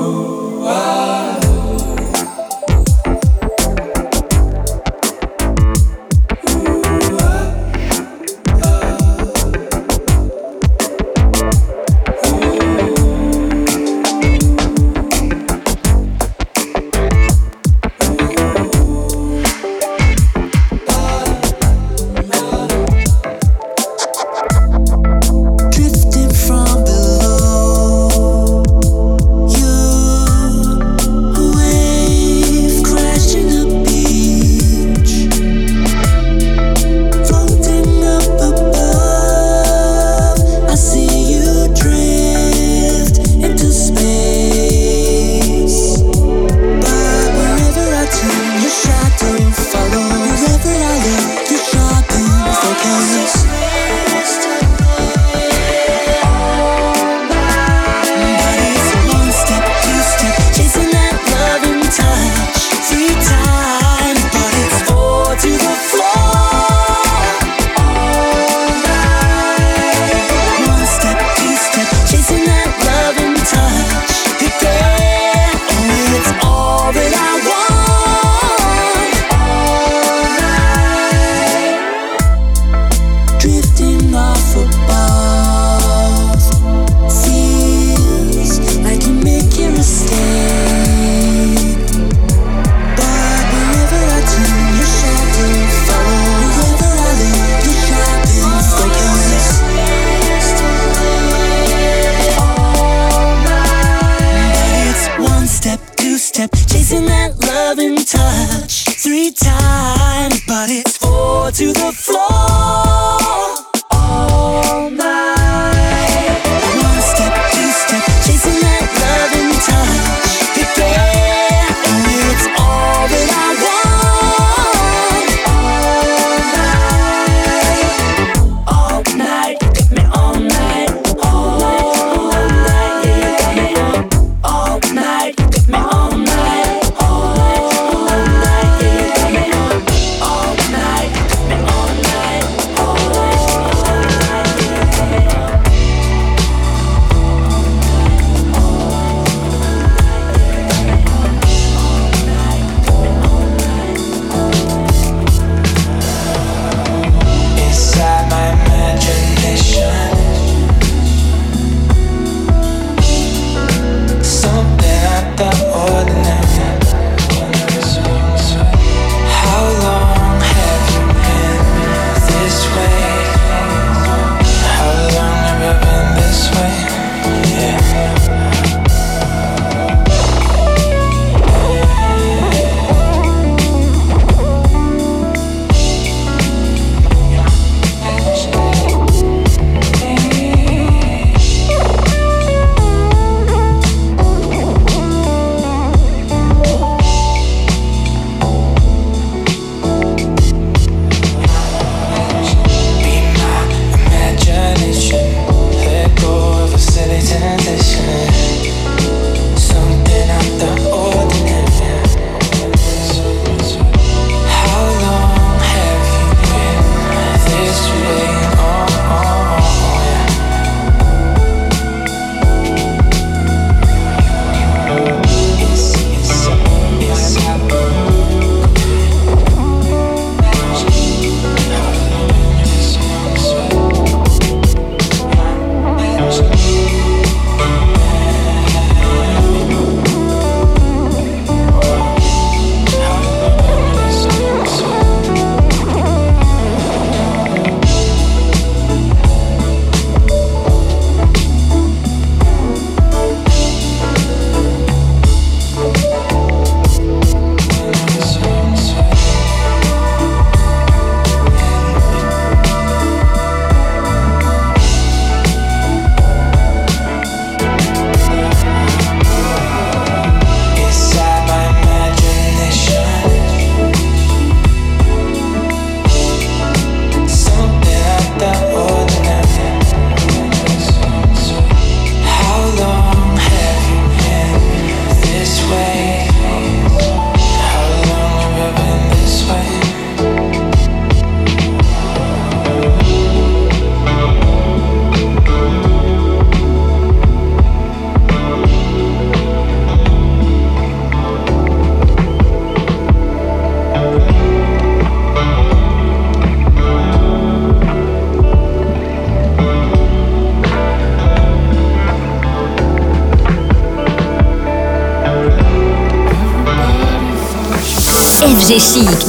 Drifting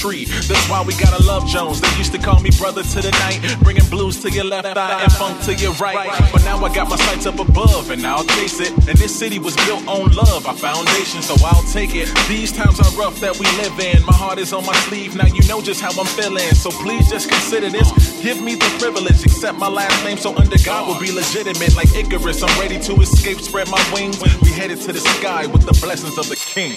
Poetry. That's why we gotta love Jones. They used to call me brother to the night, bringing blues to your left eye and funk to your right. But now I got my sights up above and I'll chase it. And this city was built on love, our foundation, so I'll take it. These times are rough that we live in. My heart is on my sleeve, now you know just how I'm feeling. So please just consider this. Give me the privilege, accept my last name so under God will be legitimate like Icarus. I'm ready to escape, spread my wings. We headed to the sky with the blessings of the king.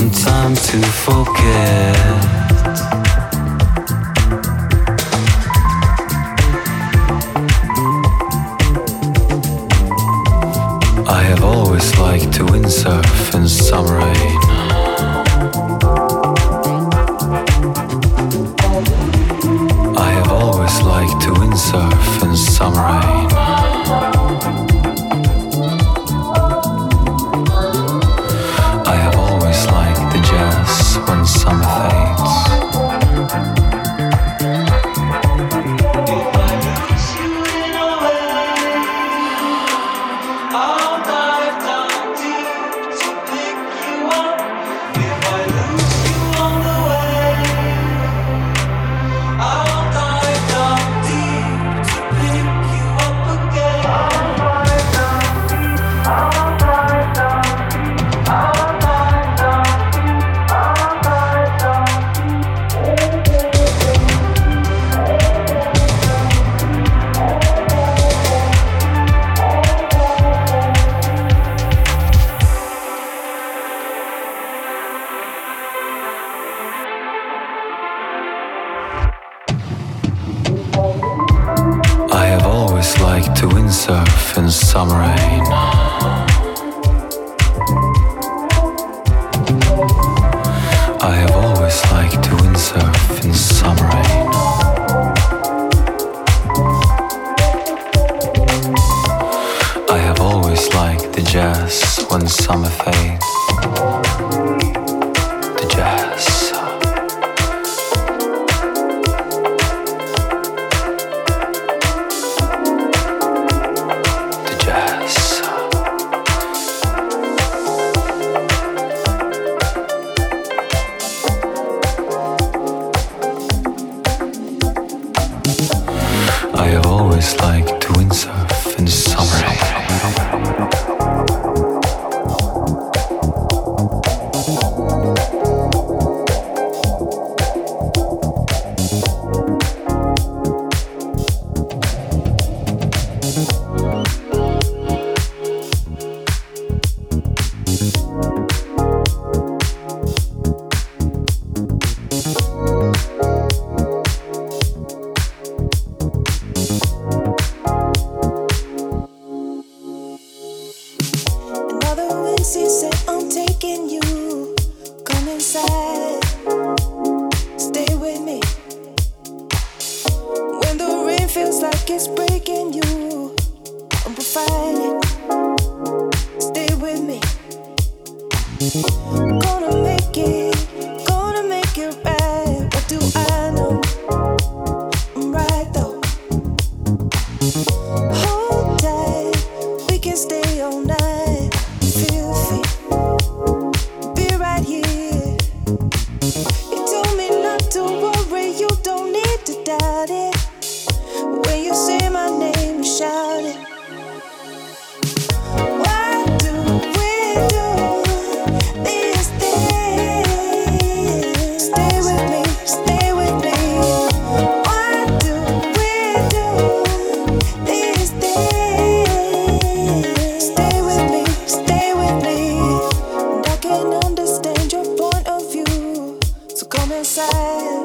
This inside.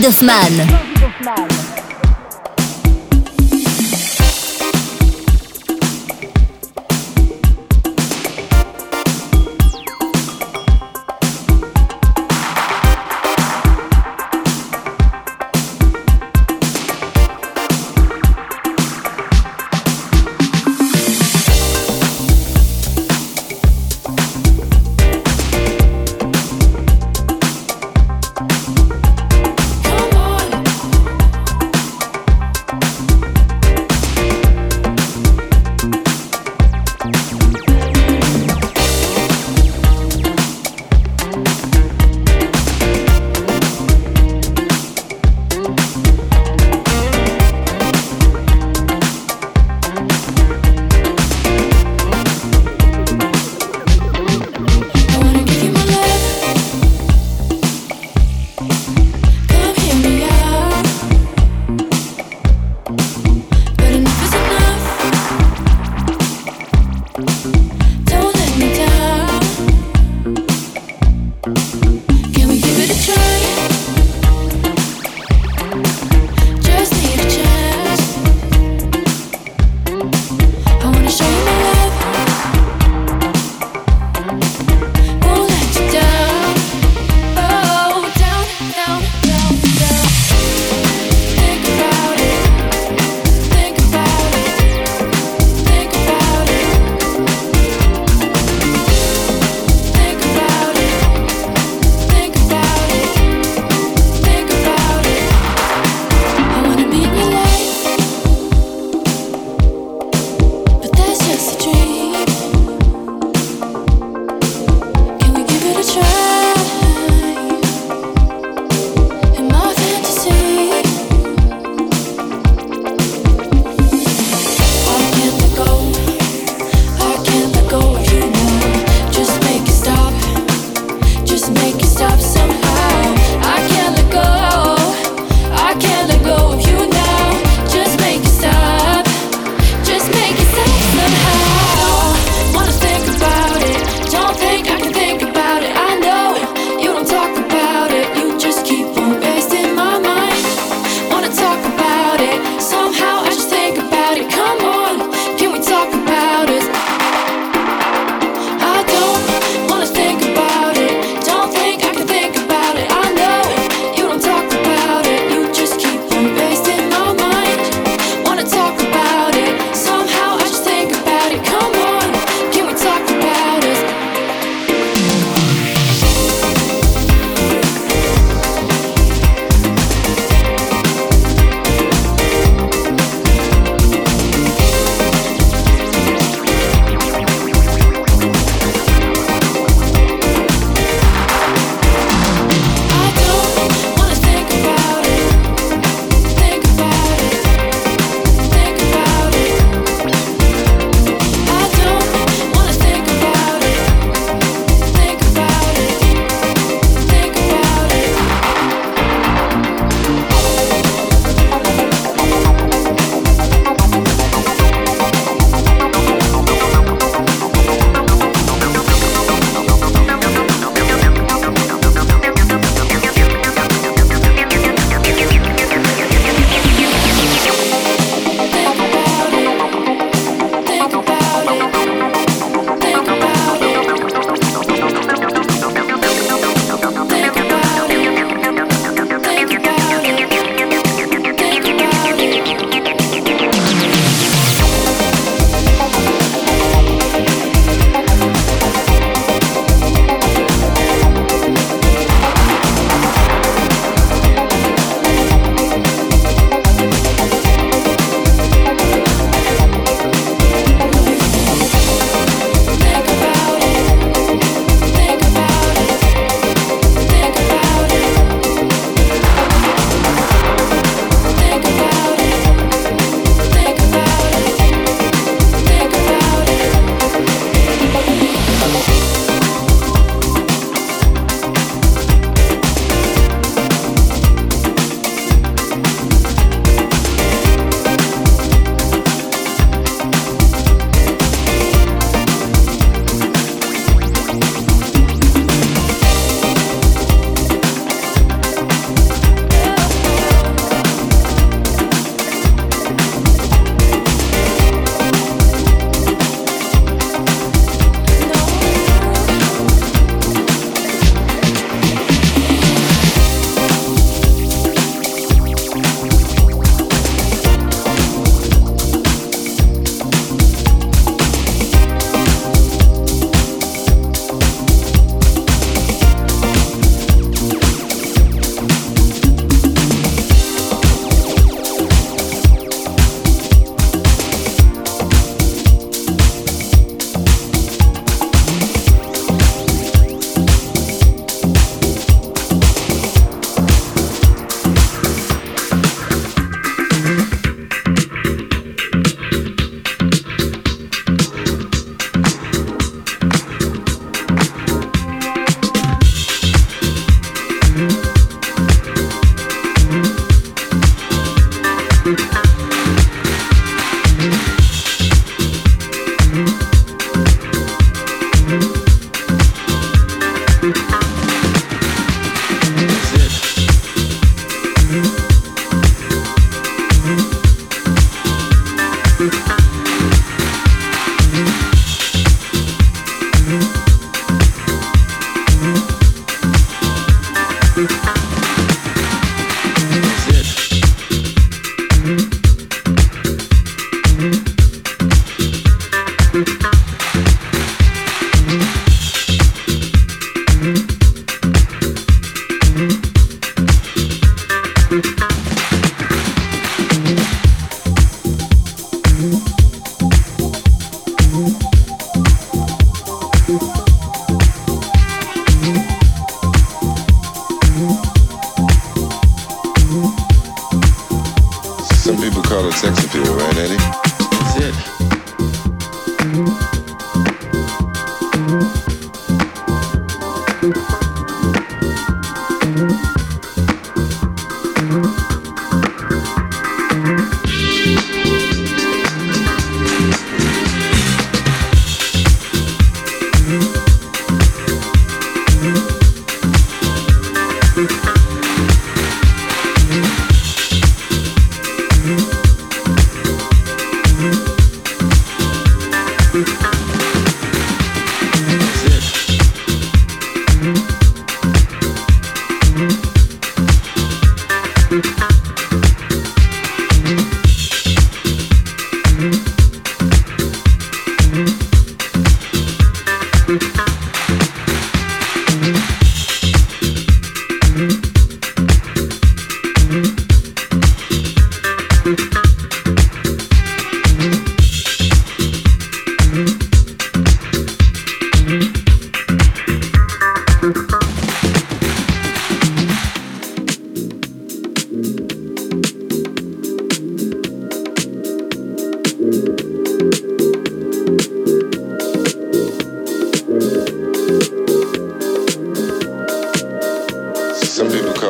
David Hoffmann.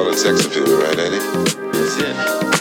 call it sex appeal, right, Eddie? That's it.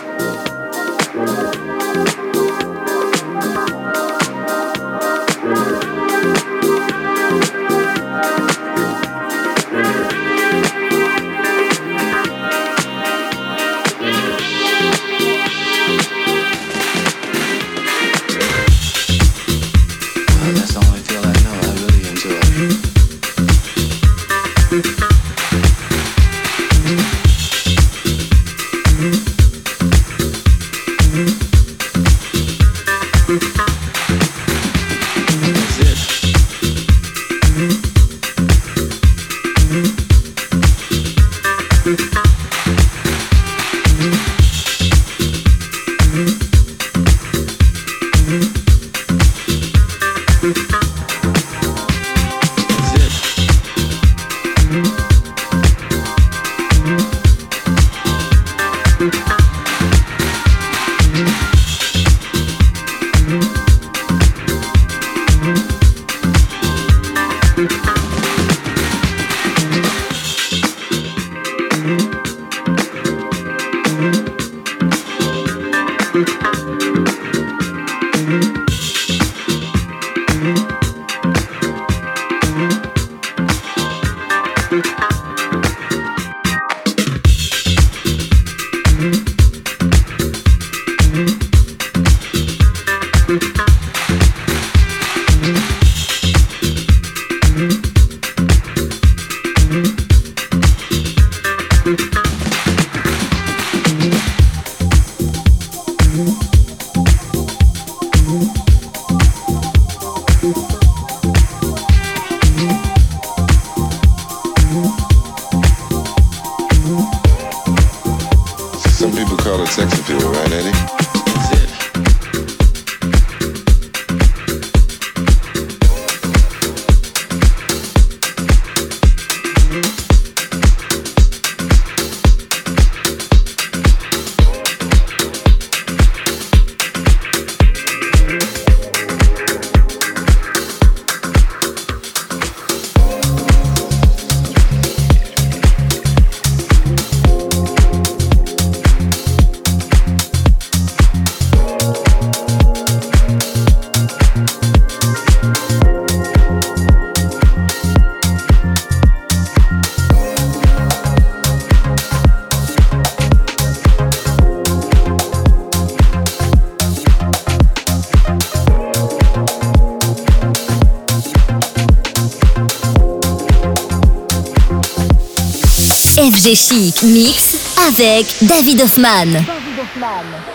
Chic Mix avec David Hoffman. David Hoffman.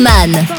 Man.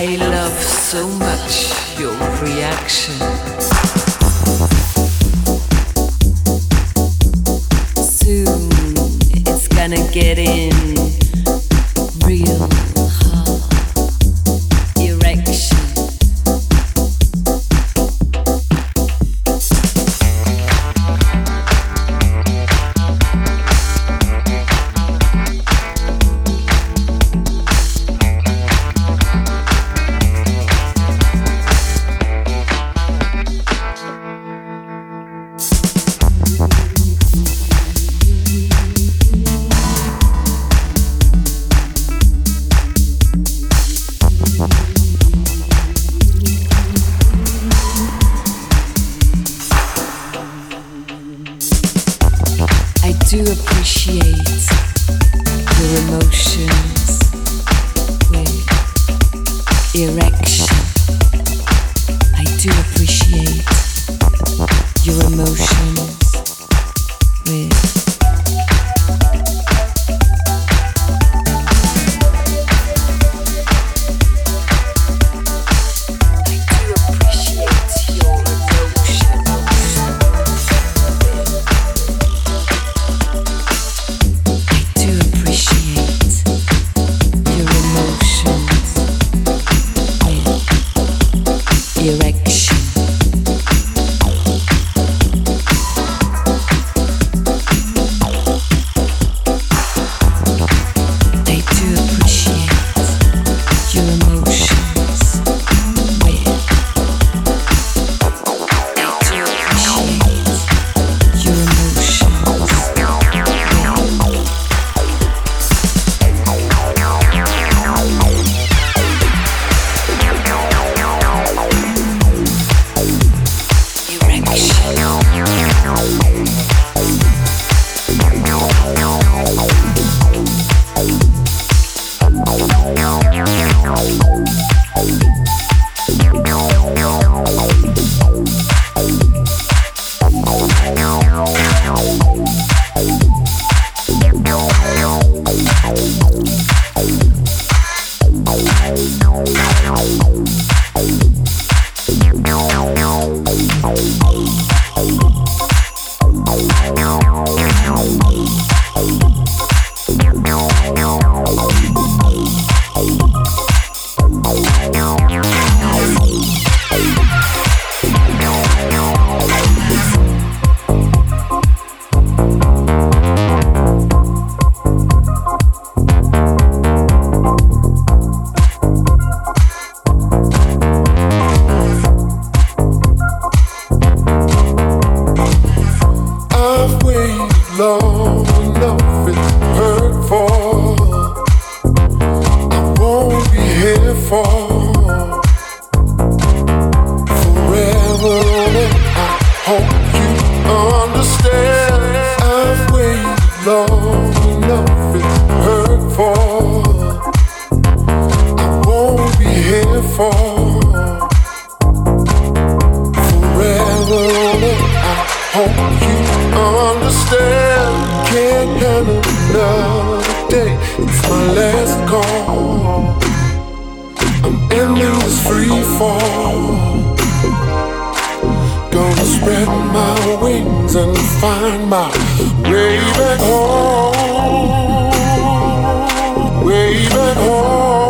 David much your you. It's my last call. I'm ending this free fall. Gonna spread my wings and find my way back home. Way back home.